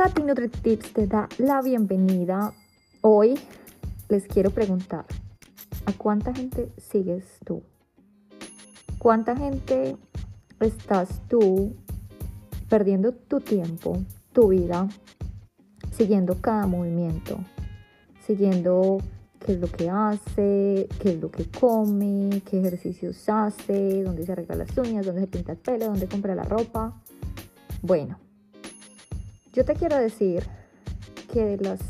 Tati NutriTips te da la bienvenida. Hoy les quiero preguntar, ¿a cuánta gente sigues tú? ¿Cuánta gente estás tú perdiendo tu tiempo, tu vida, siguiendo cada movimiento, siguiendo qué es lo que hace, qué es lo que come, qué ejercicios hace, dónde se arregla las uñas, dónde se pinta el pelo, dónde compra la ropa? Bueno, yo te quiero decir que de las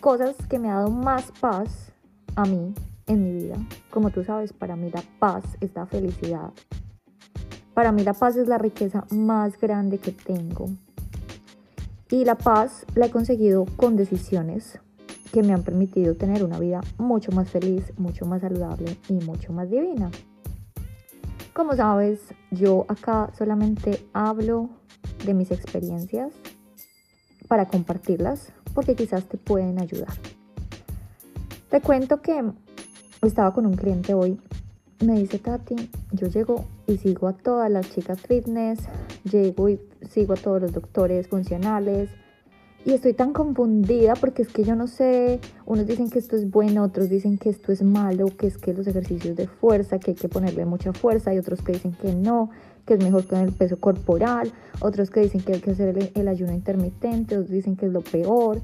cosas que me ha dado más paz a mí en mi vida, como tú sabes, para mí la paz es la felicidad. Para mí la paz es la riqueza más grande que tengo. Y la paz la he conseguido con decisiones que me han permitido tener una vida mucho más feliz, mucho más saludable y mucho más divina. Como sabes, yo acá solamente hablo de mis experiencias para compartirlas porque quizás te pueden ayudar. Te cuento que estaba con un cliente hoy. Me dice Tati, yo llego y sigo a todas las chicas fitness, llego y sigo a todos los doctores funcionales, y estoy tan confundida porque es que yo no sé, unos dicen que esto es bueno, otros dicen que esto es malo, que es que los ejercicios de fuerza, que hay que ponerle mucha fuerza, y otros que dicen que no, que es mejor con el peso corporal, otros que dicen que hay que hacer el, ayuno intermitente, otros dicen que es lo peor,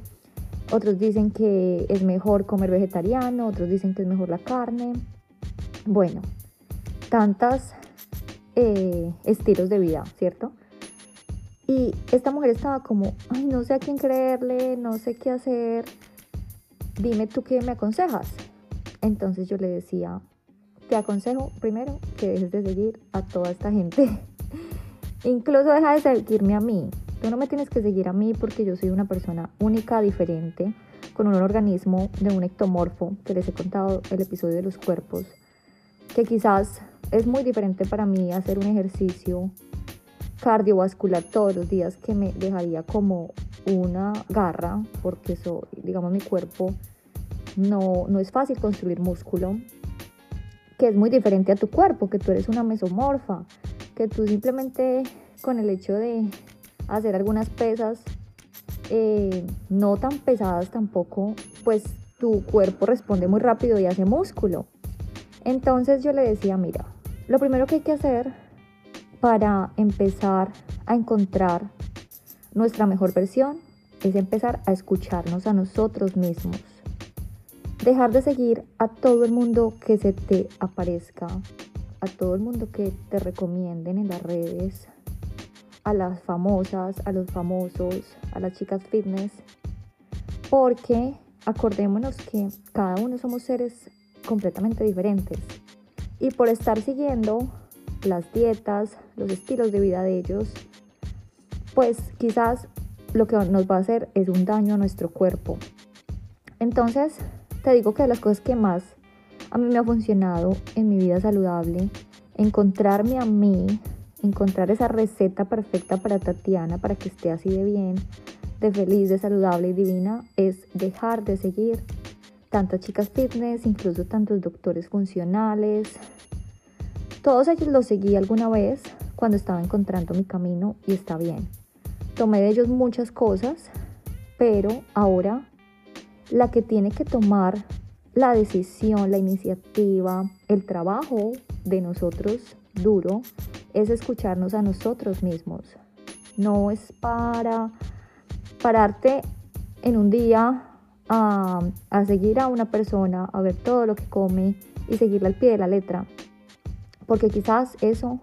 otros dicen que es mejor comer vegetariano, otros dicen que es mejor la carne. Bueno, tantas eh, estilos de vida, ¿cierto? Y esta mujer estaba como, ay, no sé a quién creerle, no sé qué hacer, dime tú qué me aconsejas. Entonces yo le decía, te aconsejo primero que dejes de seguir a toda esta gente. Incluso deja de seguirme a mí. Tú no me tienes que seguir a mí porque yo soy una persona única, diferente, con un organismo de un ectomorfo, que les he contado el episodio de los cuerpos, que quizás es muy diferente para mí hacer un ejercicio cardiovascular todos los días que me dejaría como una garra, porque eso, digamos, mi cuerpo no, no es fácil construir músculo, que es muy diferente a tu cuerpo, que tú eres una mesomorfa, que tú simplemente con el hecho de hacer algunas pesas, eh, no tan pesadas tampoco, pues tu cuerpo responde muy rápido y hace músculo. Entonces yo le decía, mira, lo primero que hay que hacer para empezar a encontrar nuestra mejor versión es empezar a escucharnos a nosotros mismos. Dejar de seguir a todo el mundo que se te aparezca, a todo el mundo que te recomienden en las redes, a las famosas, a los famosos, a las chicas fitness, porque acordémonos que cada uno somos seres completamente diferentes. Y por estar siguiendo las dietas, los estilos de vida de ellos, pues quizás lo que nos va a hacer es un daño a nuestro cuerpo. Entonces, te digo que de las cosas que más a mí me ha funcionado en mi vida saludable, encontrarme a mí, encontrar esa receta perfecta para Tatiana, para que esté así de bien, de feliz, de saludable y divina, es dejar de seguir tantas chicas fitness, incluso tantos doctores funcionales, todos ellos los seguí alguna vez cuando estaba encontrando mi camino y está bien. Tomé de ellos muchas cosas, pero ahora la que tiene que tomar la decisión, la iniciativa, el trabajo de nosotros duro es escucharnos a nosotros mismos. No es para pararte en un día a, a seguir a una persona, a ver todo lo que come y seguirle al pie de la letra porque quizás eso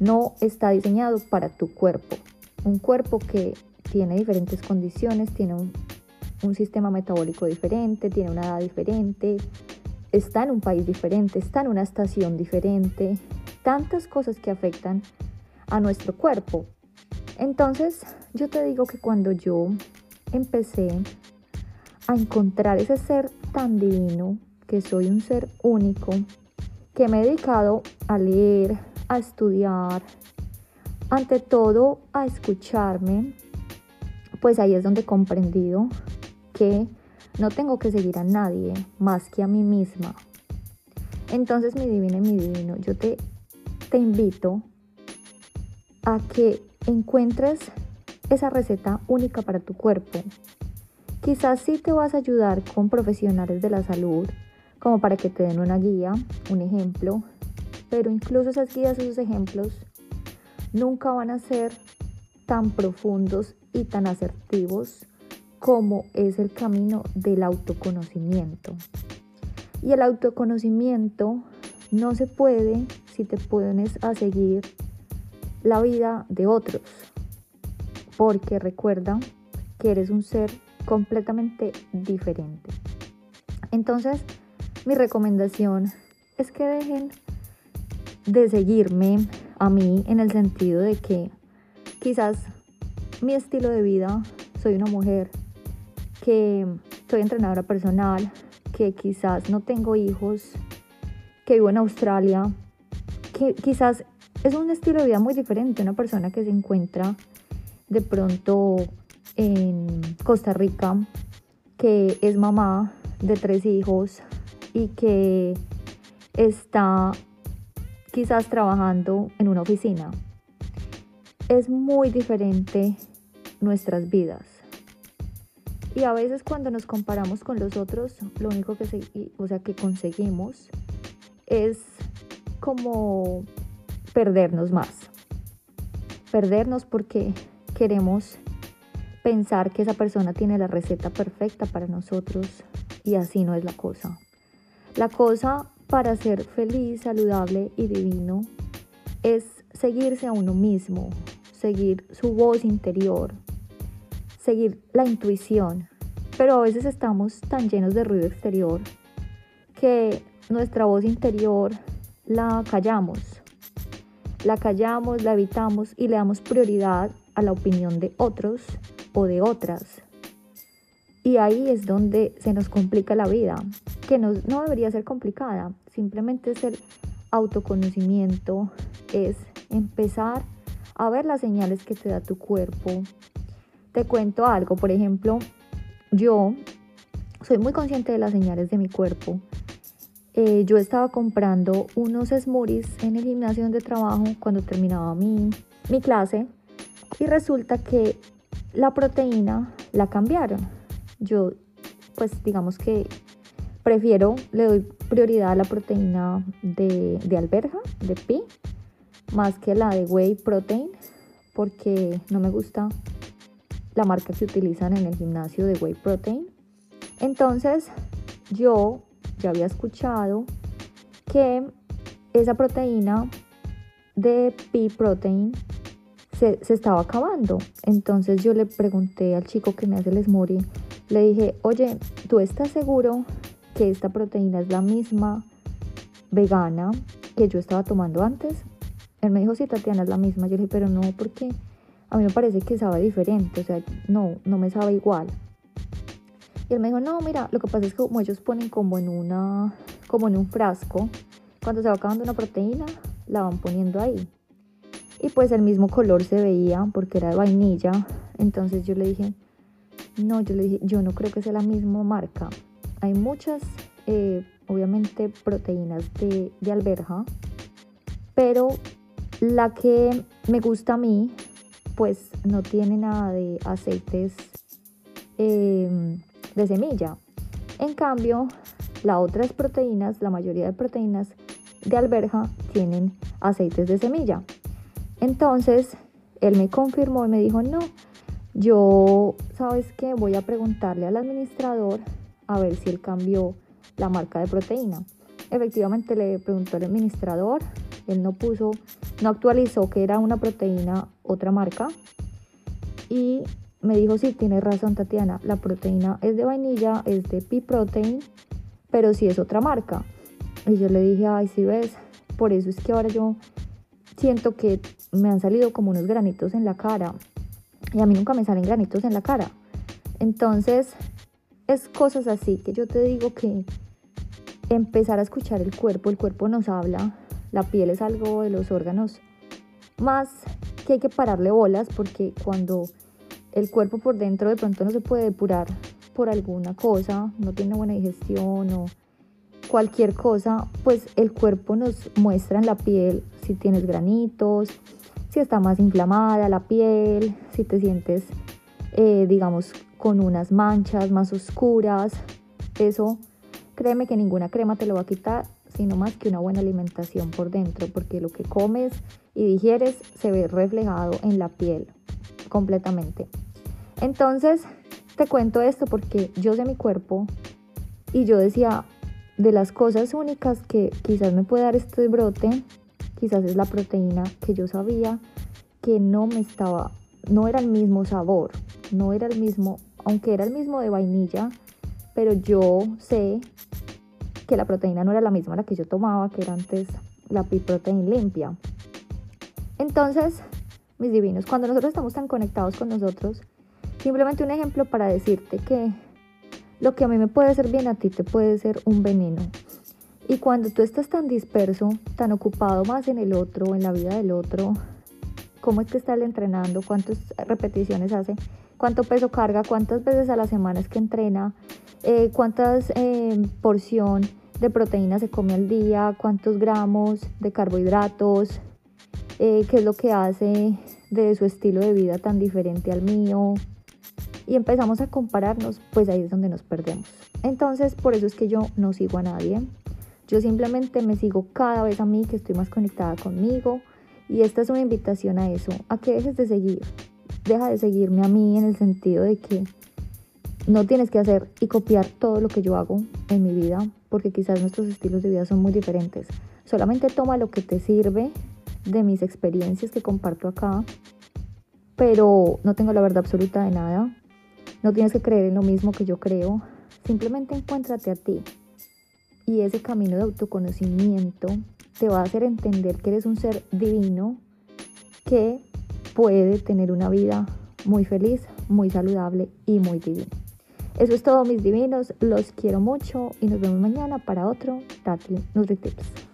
no está diseñado para tu cuerpo. Un cuerpo que tiene diferentes condiciones, tiene un, sistema metabólico diferente, tiene una edad diferente, está en un país diferente, está en una estación diferente, tantas cosas que afectan a nuestro cuerpo. Entonces, yo te digo que cuando yo empecé a encontrar ese ser tan divino, que soy un ser único, que me he dedicado a leer, a estudiar, ante todo a escucharme, pues ahí es donde he comprendido que no tengo que seguir a nadie más que a mí misma. Entonces, mi divina y mi divino, yo te, te invito a que encuentres esa receta única para tu cuerpo. Quizás sí te vas a ayudar con profesionales de la salud, como para que te den una guía, un ejemplo, pero incluso esas guías, esos ejemplos, nunca van a ser tan profundos y tan asertivos como es el camino del autoconocimiento. Y el autoconocimiento no se puede si te pones a seguir la vida de otros, porque recuerda que eres un ser completamente diferente. Entonces, mi recomendación es que dejen de seguirme a mí en el sentido de que quizás mi estilo de vida, soy una mujer que soy entrenadora personal, que quizás no tengo hijos, que vivo en Australia, que quizás es un estilo de vida muy diferente una persona que se encuentra de pronto en Costa Rica, que es mamá de tres hijos y que está quizás trabajando en una oficina. Es muy diferente nuestras vidas. Y a veces cuando nos comparamos con los otros, lo único que, o sea, que conseguimos es como perdernos más. Perdernos porque queremos pensar que esa persona tiene la receta perfecta para nosotros y así no es la cosa. La cosa para ser feliz, saludable y divino es seguirse a uno mismo, seguir su voz interior, seguir la intuición, pero a veces estamos tan llenos de ruido exterior que nuestra voz interior la callamos. La callamos, la evitamos y le damos prioridad a la opinión de otros o de otras. Y ahí es donde se nos complica la vida, que no, debería ser complicada, simplemente es el autoconocimiento, es empezar a ver las señales que te da tu cuerpo, te cuento algo, por ejemplo, yo soy muy consciente de las señales de mi cuerpo. Eh, yo estaba comprando unos smoothies en el gimnasio donde trabajo cuando terminaba mi, mi clase y resulta que la proteína la cambiaron. Yo, pues digamos que prefiero, le doy prioridad a la proteína de, de alberja, de pi, más que la de whey protein, porque no me gusta la marca que utilizan en el gimnasio de Whey Protein. Entonces yo ya había escuchado que esa proteína de Pea Protein se, se, estaba acabando. Entonces yo le pregunté al chico que me hace el smoothie, le dije, oye, ¿tú estás seguro que esta proteína es la misma vegana que yo estaba tomando antes? Él me dijo, sí, Tatiana, es la misma. Yo le dije, pero no, porque a mí me parece que sabe diferente, o sea, no, no me sabe igual. Y él me dijo, no, mira, lo que pasa es que como ellos ponen como en una, como en un frasco, cuando se va acabando una proteína, la van poniendo ahí. Y pues el mismo color se veía porque era de vainilla. Entonces yo le dije, no, yo le dije, yo no creo que sea la misma marca. Hay muchas, eh, obviamente, proteínas de, de alberja, pero la que me gusta a mí pues no tiene nada de aceites em, de semilla. En cambio, las otras proteínas, la mayoría de proteínas de alberja tienen aceites de semilla. Entonces, él me confirmó y me dijo, no, yo, ¿sabes qué? Voy a preguntarle al administrador a ver si él cambió la marca de proteína. Efectivamente le preguntó al administrador, él no puso, no actualizó que era una proteína otra marca y me dijo, sí, tienes razón Tatiana, la proteína es de vainilla, es de Pea Protein, pero sí es otra marca. Y yo le dije, ay, si ves, por eso es que ahora yo siento que me han salido como unos granitos en la cara. Y a mí nunca me salen granitos en la cara. Entonces, es cosas así que yo te digo que empezar a escuchar el cuerpo, el cuerpo nos habla, la piel es algo de los órganos más que hay que pararle bolas porque cuando el cuerpo por dentro de pronto no se puede depurar por alguna cosa, no tiene buena digestión o cualquier cosa, pues el cuerpo nos muestra en la piel si tienes granitos, si está más inflamada la piel, si te sientes, eh, digamos, con unas manchas más oscuras. Eso, créeme que ninguna crema te lo va a quitar, sino más que una buena alimentación por dentro, porque lo que comes y digieres se ve reflejado en la piel completamente. Entonces, te cuento esto porque yo sé mi cuerpo y yo decía, de las cosas únicas que quizás me puede dar este brote, quizás es la proteína que yo sabía que no me estaba, no era el mismo sabor, no era el mismo, aunque era el mismo de vainilla, pero yo sé que la proteína no era la misma la que yo tomaba, que era antes la pea protein limpia. Entonces, mis divinos, cuando nosotros estamos tan conectados con nosotros, simplemente un ejemplo para decirte que lo que a mí me puede ser bien a ti te puede ser un veneno. Y cuando tú estás tan disperso, tan ocupado más en el otro, en la vida del otro, cómo es que está entrenando, cuántas repeticiones hace, cuánto peso carga, cuántas veces a la semana es que entrena, eh, cuántas eh, porción de proteína se come al día, cuántos gramos de carbohidratos, eh, qué es lo que hace de su estilo de vida tan diferente al mío, y empezamos a compararnos, pues ahí es donde nos perdemos. Entonces, por eso es que yo no sigo a nadie. Yo simplemente me sigo cada vez a mí, que estoy más conectada conmigo. Y esta es una invitación a eso, a que dejes de seguir. Deja de seguirme a mí en el sentido de que no tienes que hacer y copiar todo lo que yo hago en mi vida, porque quizás nuestros estilos de vida son muy diferentes. Solamente toma lo que te sirve de mis experiencias que comparto acá, pero no tengo la verdad absoluta de nada. No tienes que creer en lo mismo que yo creo, simplemente encuéntrate a ti. Y ese camino de autoconocimiento te va a hacer entender que eres un ser divino que puede tener una vida muy feliz, muy saludable y muy divina. Eso es todo mis divinos, los quiero mucho y nos vemos mañana para otro Tati NutriTips.